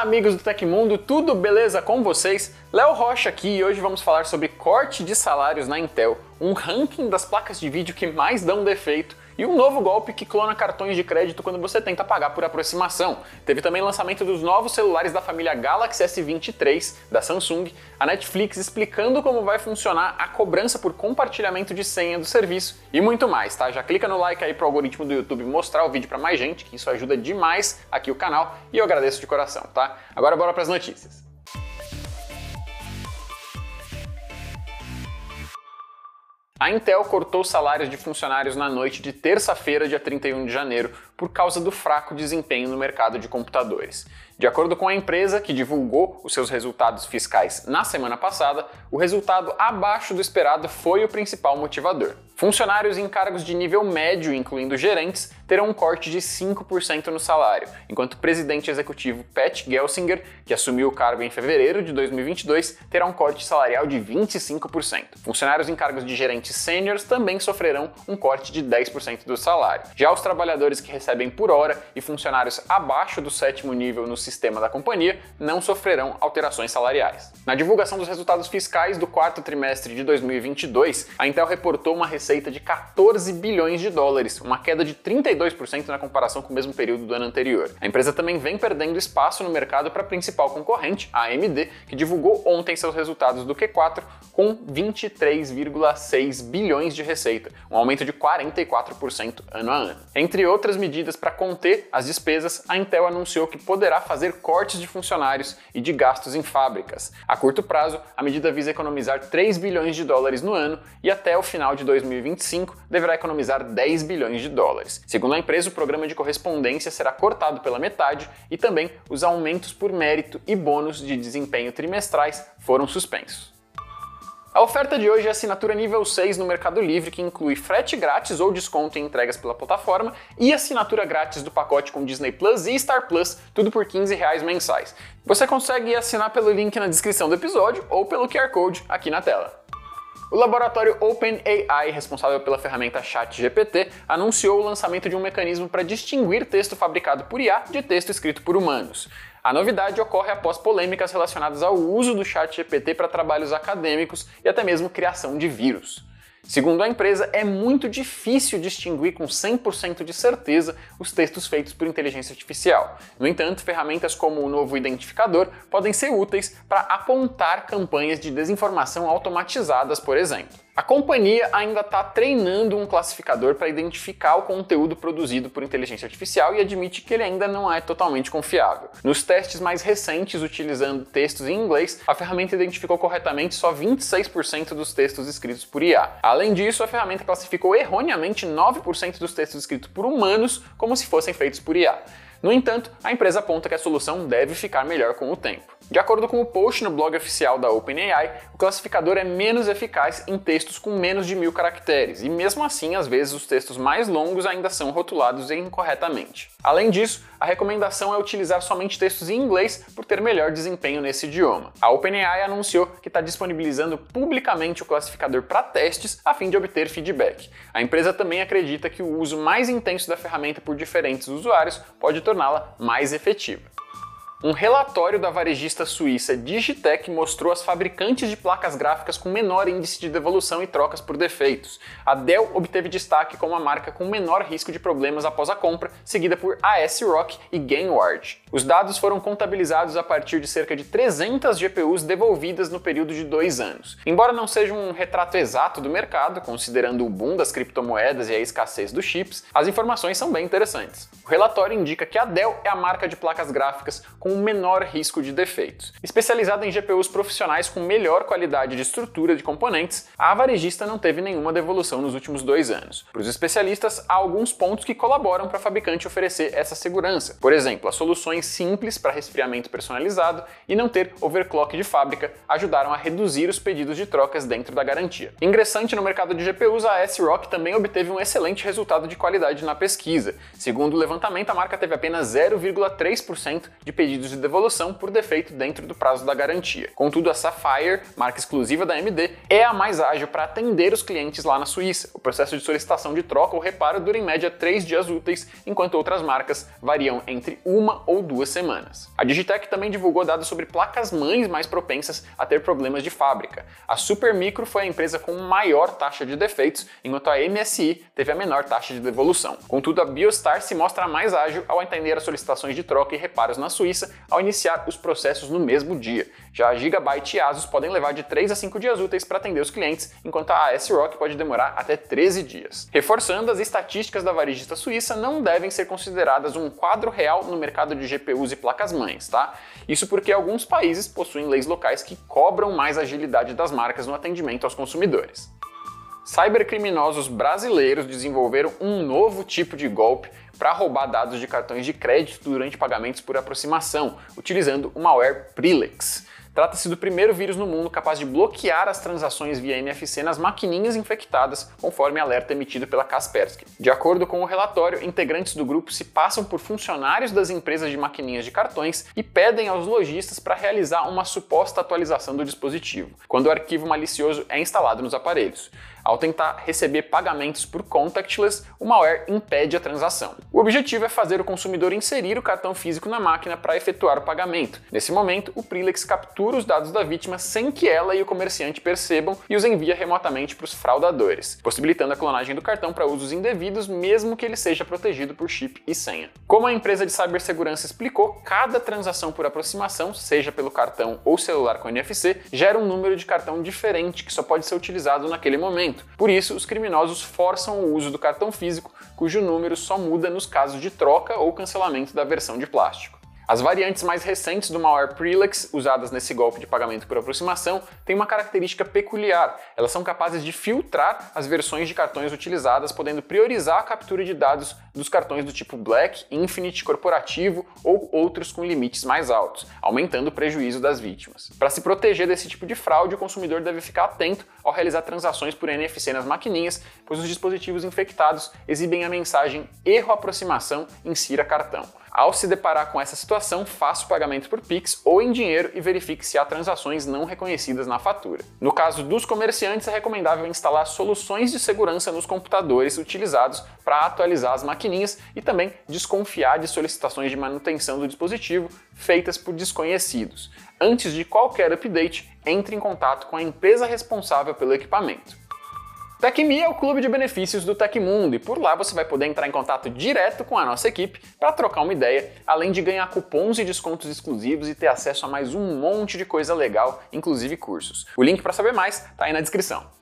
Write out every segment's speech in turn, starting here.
Olá, amigos do Tecmundo, tudo beleza com vocês? Léo Rocha aqui e hoje vamos falar sobre corte de salários na Intel, um ranking das placas de vídeo que mais dão defeito e um novo golpe que clona cartões de crédito quando você tenta pagar por aproximação. Teve também lançamento dos novos celulares da família Galaxy S23 da Samsung, a Netflix explicando como vai funcionar a cobrança por compartilhamento de senha do serviço e muito mais, tá? Já clica no like aí pro algoritmo do YouTube mostrar o vídeo para mais gente, que isso ajuda demais aqui o canal e eu agradeço de coração, tá? Agora bora para as notícias. A Intel cortou salários de funcionários na noite de terça-feira, dia 31 de janeiro, por causa do fraco desempenho no mercado de computadores. De acordo com a empresa, que divulgou os seus resultados fiscais na semana passada, o resultado abaixo do esperado foi o principal motivador. Funcionários em cargos de nível médio, incluindo gerentes, terão um corte de 5% no salário, enquanto o presidente executivo Pat Gelsinger, que assumiu o cargo em fevereiro de 2022, terá um corte salarial de 25%. Funcionários em cargos de gerentes sêniores também sofrerão um corte de 10% do salário. Já os trabalhadores que recebem por hora e funcionários abaixo do sétimo nível no sistema da companhia não sofrerão alterações salariais. Na divulgação dos resultados fiscais do quarto trimestre de 2022, a Intel reportou uma receita de 14 bilhões de dólares, uma queda de 32% na comparação com o mesmo período do ano anterior. A empresa também vem perdendo espaço no mercado para a principal concorrente, a AMD, que divulgou ontem seus resultados do Q4 com 23,6 bilhões de receita, um aumento de 44% ano a ano. Entre outras medidas para conter as despesas, a Intel anunciou que poderá fazer cortes de funcionários e de gastos em fábricas. A curto prazo, a medida visa economizar 3 bilhões de dólares no ano e até o final de 2025 deverá economizar 10 bilhões de dólares. Segundo a empresa, o programa de correspondência será cortado pela metade e também os aumentos por mérito e bônus de desempenho trimestrais foram suspensos. A oferta de hoje é assinatura nível 6 no Mercado Livre, que inclui frete grátis ou desconto em entregas pela plataforma e assinatura grátis do pacote com Disney Plus e Star Plus, tudo por 15 reais mensais. Você consegue assinar pelo link na descrição do episódio ou pelo QR Code aqui na tela. O laboratório OpenAI, responsável pela ferramenta ChatGPT, anunciou o lançamento de um mecanismo para distinguir texto fabricado por IA de texto escrito por humanos. A novidade ocorre após polêmicas relacionadas ao uso do ChatGPT para trabalhos acadêmicos e até mesmo criação de vírus. Segundo a empresa, é muito difícil distinguir com 100% de certeza os textos feitos por inteligência artificial. No entanto, ferramentas como o novo identificador podem ser úteis para apontar campanhas de desinformação automatizadas, por exemplo. A companhia ainda está treinando um classificador para identificar o conteúdo produzido por inteligência artificial e admite que ele ainda não é totalmente confiável. Nos testes mais recentes, utilizando textos em inglês, a ferramenta identificou corretamente só 26% dos textos escritos por IA. Além disso, a ferramenta classificou erroneamente 9% dos textos escritos por humanos como se fossem feitos por IA. No entanto, a empresa aponta que a solução deve ficar melhor com o tempo. De acordo com o post no blog oficial da OpenAI, o classificador é menos eficaz em textos com menos de mil caracteres, e mesmo assim, às vezes, os textos mais longos ainda são rotulados incorretamente. Além disso, a recomendação é utilizar somente textos em inglês por ter melhor desempenho nesse idioma. A OpenAI anunciou que está disponibilizando publicamente o classificador para testes a fim de obter feedback. A empresa também acredita que o uso mais intenso da ferramenta por diferentes usuários pode torná-la mais efetiva. Um relatório da varejista suíça Digitec mostrou as fabricantes de placas gráficas com menor índice de devolução e trocas por defeitos. A Dell obteve destaque como a marca com menor risco de problemas após a compra, seguida por ASRock e Gainward. Os dados foram contabilizados a partir de cerca de 300 GPUs devolvidas no período de dois anos. Embora não seja um retrato exato do mercado, considerando o boom das criptomoedas e a escassez dos chips, as informações são bem interessantes. O relatório indica que a Dell é a marca de placas gráficas com com menor risco de defeitos. Especializada em GPUs profissionais com melhor qualidade de estrutura de componentes, a varejista não teve nenhuma devolução nos últimos dois anos. Para os especialistas, há alguns pontos que colaboram para a fabricante oferecer essa segurança. Por exemplo, as soluções simples para resfriamento personalizado e não ter overclock de fábrica ajudaram a reduzir os pedidos de trocas dentro da garantia. Ingressante no mercado de GPUs, a S-Rock também obteve um excelente resultado de qualidade na pesquisa. Segundo o levantamento, a marca teve apenas 0,3% de pedidos pedidos de devolução por defeito dentro do prazo da garantia. Contudo, a Sapphire, marca exclusiva da AMD, é a mais ágil para atender os clientes lá na Suíça. O processo de solicitação de troca ou reparo dura em média 3 dias úteis, enquanto outras marcas variam entre uma ou duas semanas. A Digitec também divulgou dados sobre placas-mães mais propensas a ter problemas de fábrica. A Supermicro foi a empresa com maior taxa de defeitos, enquanto a MSI teve a menor taxa de devolução. Contudo, a Biostar se mostra mais ágil ao atender as solicitações de troca e reparos na Suíça ao iniciar os processos no mesmo dia. Já a Gigabyte e Asus podem levar de 3 a 5 dias úteis para atender os clientes, enquanto a AS-ROC pode demorar até 13 dias. Reforçando, as estatísticas da varejista suíça não devem ser consideradas um quadro real no mercado de GPUs e placas-mães, tá? Isso porque alguns países possuem leis locais que cobram mais agilidade das marcas no atendimento aos consumidores. Cybercriminosos brasileiros desenvolveram um novo tipo de golpe para roubar dados de cartões de crédito durante pagamentos por aproximação, utilizando o malware Prilex. Trata-se do primeiro vírus no mundo capaz de bloquear as transações via NFC nas maquininhas infectadas, conforme alerta emitido pela Kaspersky. De acordo com o relatório, integrantes do grupo se passam por funcionários das empresas de maquininhas de cartões e pedem aos lojistas para realizar uma suposta atualização do dispositivo, quando o arquivo malicioso é instalado nos aparelhos. Ao tentar receber pagamentos por contactless, o malware impede a transação. O objetivo é fazer o consumidor inserir o cartão físico na máquina para efetuar o pagamento. Nesse momento, o Prilex captura os dados da vítima sem que ela e o comerciante percebam e os envia remotamente para os fraudadores, possibilitando a clonagem do cartão para usos indevidos, mesmo que ele seja protegido por chip e senha. Como a empresa de cibersegurança explicou, cada transação por aproximação, seja pelo cartão ou celular com NFC, gera um número de cartão diferente que só pode ser utilizado naquele momento por isso, os criminosos forçam o uso do cartão físico, cujo número só muda nos casos de troca ou cancelamento da versão de plástico. As variantes mais recentes do malware Prelex, usadas nesse golpe de pagamento por aproximação, têm uma característica peculiar. Elas são capazes de filtrar as versões de cartões utilizadas, podendo priorizar a captura de dados dos cartões do tipo Black, Infinite, Corporativo ou outros com limites mais altos, aumentando o prejuízo das vítimas. Para se proteger desse tipo de fraude, o consumidor deve ficar atento ao realizar transações por NFC nas maquininhas, pois os dispositivos infectados exibem a mensagem erro aproximação, insira cartão. Ao se deparar com essa situação, faça o pagamento por Pix ou em dinheiro e verifique se há transações não reconhecidas na fatura. No caso dos comerciantes, é recomendável instalar soluções de segurança nos computadores utilizados para atualizar as maquininhas e também desconfiar de solicitações de manutenção do dispositivo feitas por desconhecidos. Antes de qualquer update, entre em contato com a empresa responsável pelo equipamento. TecMe é o clube de benefícios do Tecmundo e por lá você vai poder entrar em contato direto com a nossa equipe para trocar uma ideia, além de ganhar cupons e descontos exclusivos e ter acesso a mais um monte de coisa legal, inclusive cursos. O link para saber mais está aí na descrição.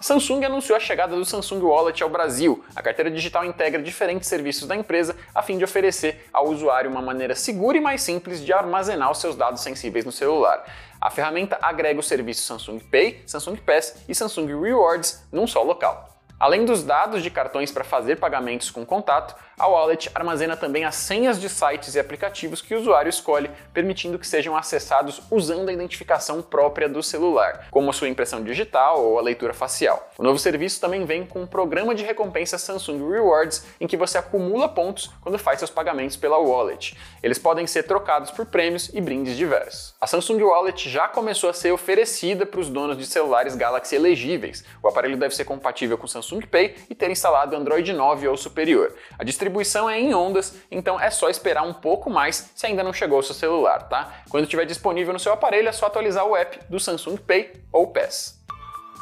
Samsung anunciou a chegada do Samsung Wallet ao Brasil. A carteira digital integra diferentes serviços da empresa a fim de oferecer ao usuário uma maneira segura e mais simples de armazenar os seus dados sensíveis no celular. A ferramenta agrega os serviços Samsung Pay, Samsung Pass e Samsung Rewards num só local. Além dos dados de cartões para fazer pagamentos com contato, a wallet armazena também as senhas de sites e aplicativos que o usuário escolhe, permitindo que sejam acessados usando a identificação própria do celular, como a sua impressão digital ou a leitura facial. O novo serviço também vem com um programa de recompensa Samsung Rewards, em que você acumula pontos quando faz seus pagamentos pela wallet. Eles podem ser trocados por prêmios e brindes diversos. A Samsung Wallet já começou a ser oferecida para os donos de celulares Galaxy elegíveis. O aparelho deve ser compatível com Samsung Pay e ter instalado Android 9 ou superior. A distribuição é em ondas, então é só esperar um pouco mais se ainda não chegou ao seu celular, tá? Quando estiver disponível no seu aparelho é só atualizar o app do Samsung Pay ou PES.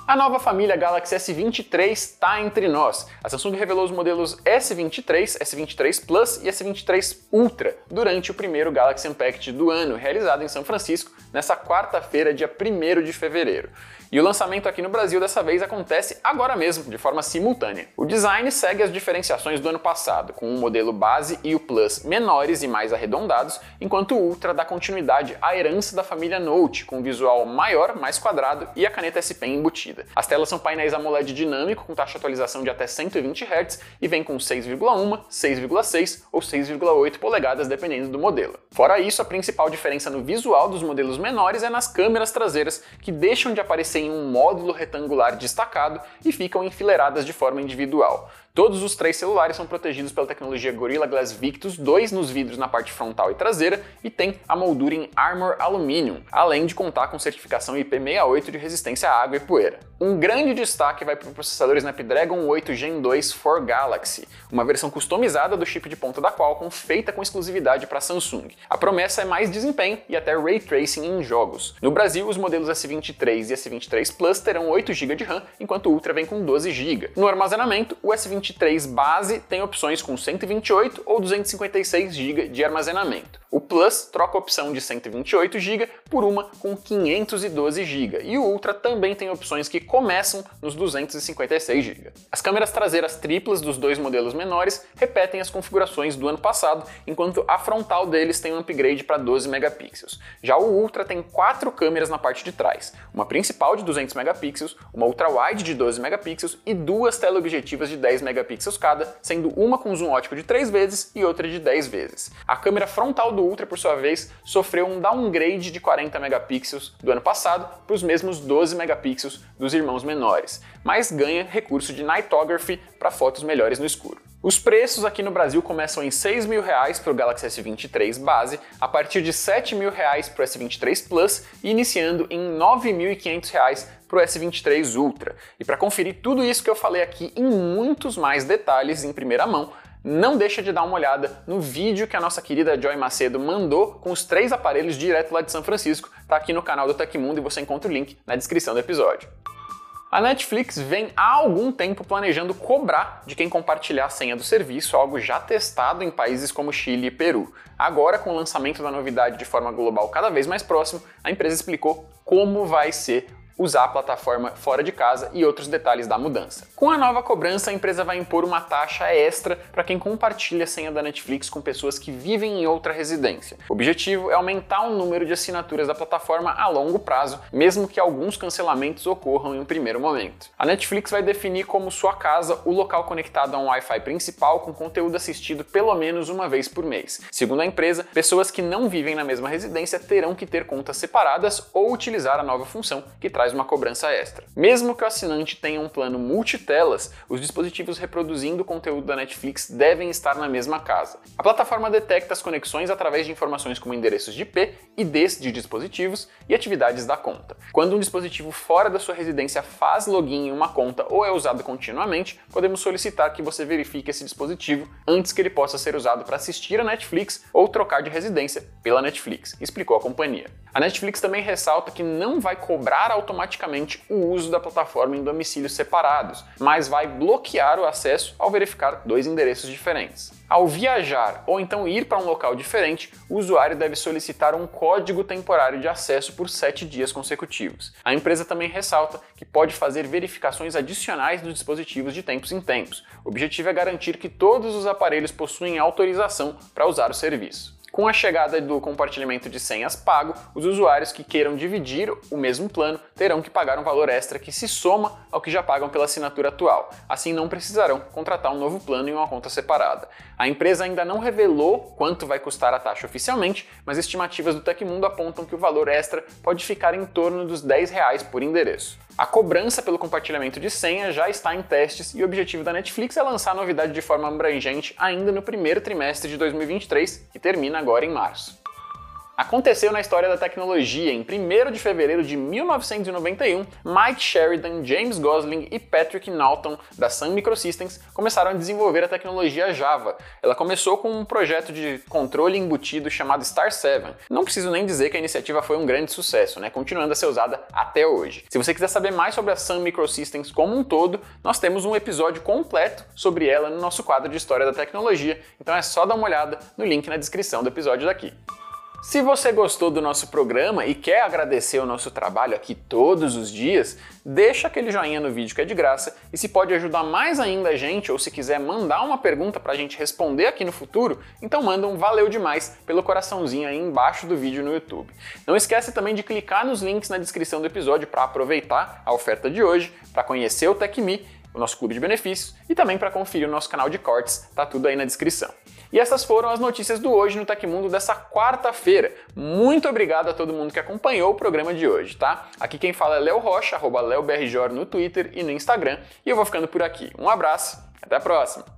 A nova família Galaxy S23 está entre nós. A Samsung revelou os modelos S23, S23 Plus e S23 Ultra durante o primeiro Galaxy Unpacked do ano, realizado em São Francisco nessa quarta-feira, dia 1 de fevereiro. E o lançamento aqui no Brasil dessa vez acontece agora mesmo, de forma simultânea. O design segue as diferenciações do ano passado, com o modelo base e o Plus menores e mais arredondados, enquanto o Ultra dá continuidade à herança da família Note, com um visual maior, mais quadrado e a caneta S Pen embutida. As telas são painéis AMOLED dinâmico com taxa de atualização de até 120 Hz e vem com 6,1, 6,6 ou 6,8 polegadas dependendo do modelo. Fora isso, a principal diferença no visual dos modelos menores é nas câmeras traseiras, que deixam de aparecer em um módulo retangular destacado e ficam enfileiradas de forma individual. Todos os três celulares são protegidos pela tecnologia Gorilla Glass Victus 2 nos vidros na parte frontal e traseira e tem a moldura em Armor Aluminium, além de contar com certificação IP68 de resistência à água e poeira. Um grande destaque vai para o processador Snapdragon 8 Gen 2 for Galaxy, uma versão customizada do chip de ponta da Qualcomm feita com exclusividade para Samsung. A promessa é mais desempenho e até ray tracing em jogos. No Brasil, os modelos S23 e S23 Plus terão 8 GB de RAM, enquanto o Ultra vem com 12 GB. No armazenamento, o S23 base tem opções com 128 ou 256 GB de armazenamento. O Plus troca a opção de 128 GB por uma com 512 GB, e o Ultra também tem opções que começam nos 256 GB. As câmeras traseiras triplas dos dois modelos menores repetem as configurações do ano passado, enquanto a frontal deles tem um upgrade para 12 megapixels. Já o Ultra tem quatro câmeras na parte de trás, uma principal de 200 megapixels, uma ultra-wide de 12 megapixels e duas teleobjetivas de 10 megapixels cada, sendo uma com zoom ótico de 3 vezes e outra de 10 vezes. A câmera frontal do Ultra, por sua vez, sofreu um downgrade de 40 megapixels do ano passado para os mesmos 12 megapixels dos irmãos menores, mas ganha recurso de Nightography para fotos melhores no escuro. Os preços aqui no Brasil começam em 6 mil reais para o Galaxy S23 base, a partir de 7 mil reais para o S23 Plus e iniciando em 9.500 reais para o S23 Ultra. E para conferir tudo isso que eu falei aqui em muitos mais detalhes em primeira mão, não deixa de dar uma olhada no vídeo que a nossa querida Joy Macedo mandou com os três aparelhos direto lá de São Francisco. Tá aqui no canal do Tecmundo e você encontra o link na descrição do episódio. A Netflix vem há algum tempo planejando cobrar de quem compartilhar a senha do serviço, algo já testado em países como Chile e Peru. Agora, com o lançamento da novidade de forma global cada vez mais próximo, a empresa explicou como vai ser usar a plataforma fora de casa e outros detalhes da mudança. Com a nova cobrança, a empresa vai impor uma taxa extra para quem compartilha a senha da Netflix com pessoas que vivem em outra residência. O objetivo é aumentar o número de assinaturas da plataforma a longo prazo, mesmo que alguns cancelamentos ocorram em um primeiro momento. A Netflix vai definir como sua casa o local conectado a um Wi-Fi principal com conteúdo assistido pelo menos uma vez por mês. Segundo a empresa, pessoas que não vivem na mesma residência terão que ter contas separadas ou utilizar a nova função que traz uma cobrança extra. Mesmo que o assinante tenha um plano multitelas, os dispositivos reproduzindo o conteúdo da Netflix devem estar na mesma casa. A plataforma detecta as conexões através de informações como endereços de IP, IDs de dispositivos e atividades da conta. Quando um dispositivo fora da sua residência faz login em uma conta ou é usado continuamente, podemos solicitar que você verifique esse dispositivo antes que ele possa ser usado para assistir a Netflix ou trocar de residência pela Netflix, explicou a companhia. A Netflix também ressalta que não vai cobrar automaticamente o uso da plataforma em domicílios separados, mas vai bloquear o acesso ao verificar dois endereços diferentes. Ao viajar ou então ir para um local diferente, o usuário deve solicitar um código temporário de acesso por sete dias consecutivos. A empresa também ressalta que pode fazer verificações adicionais dos dispositivos de tempos em tempos. O objetivo é garantir que todos os aparelhos possuem autorização para usar o serviço. Com a chegada do compartilhamento de senhas pago, os usuários que queiram dividir o mesmo plano terão que pagar um valor extra que se soma ao que já pagam pela assinatura atual. Assim, não precisarão contratar um novo plano em uma conta separada. A empresa ainda não revelou quanto vai custar a taxa oficialmente, mas estimativas do Tecmundo apontam que o valor extra pode ficar em torno dos 10 reais por endereço. A cobrança pelo compartilhamento de senha já está em testes e o objetivo da Netflix é lançar a novidade de forma abrangente ainda no primeiro trimestre de 2023, que termina agora em março. Aconteceu na história da tecnologia. Em 1 de fevereiro de 1991, Mike Sheridan, James Gosling e Patrick Naughton, da Sun Microsystems, começaram a desenvolver a tecnologia Java. Ela começou com um projeto de controle embutido chamado Star 7. Não preciso nem dizer que a iniciativa foi um grande sucesso, né? continuando a ser usada até hoje. Se você quiser saber mais sobre a Sun Microsystems como um todo, nós temos um episódio completo sobre ela no nosso quadro de História da Tecnologia, então é só dar uma olhada no link na descrição do episódio daqui. Se você gostou do nosso programa e quer agradecer o nosso trabalho aqui todos os dias, deixa aquele joinha no vídeo que é de graça e se pode ajudar mais ainda a gente ou se quiser mandar uma pergunta para a gente responder aqui no futuro, então manda um valeu demais pelo coraçãozinho aí embaixo do vídeo no YouTube. Não esquece também de clicar nos links na descrição do episódio para aproveitar a oferta de hoje, para conhecer o TechMe, o nosso clube de benefícios e também para conferir o nosso canal de cortes, tá tudo aí na descrição. E essas foram as notícias do Hoje no Tecmundo dessa quarta-feira. Muito obrigado a todo mundo que acompanhou o programa de hoje, tá? Aqui quem fala é Léo Rocha, arroba LeoBRJ no Twitter e no Instagram. E eu vou ficando por aqui. Um abraço Até a próxima!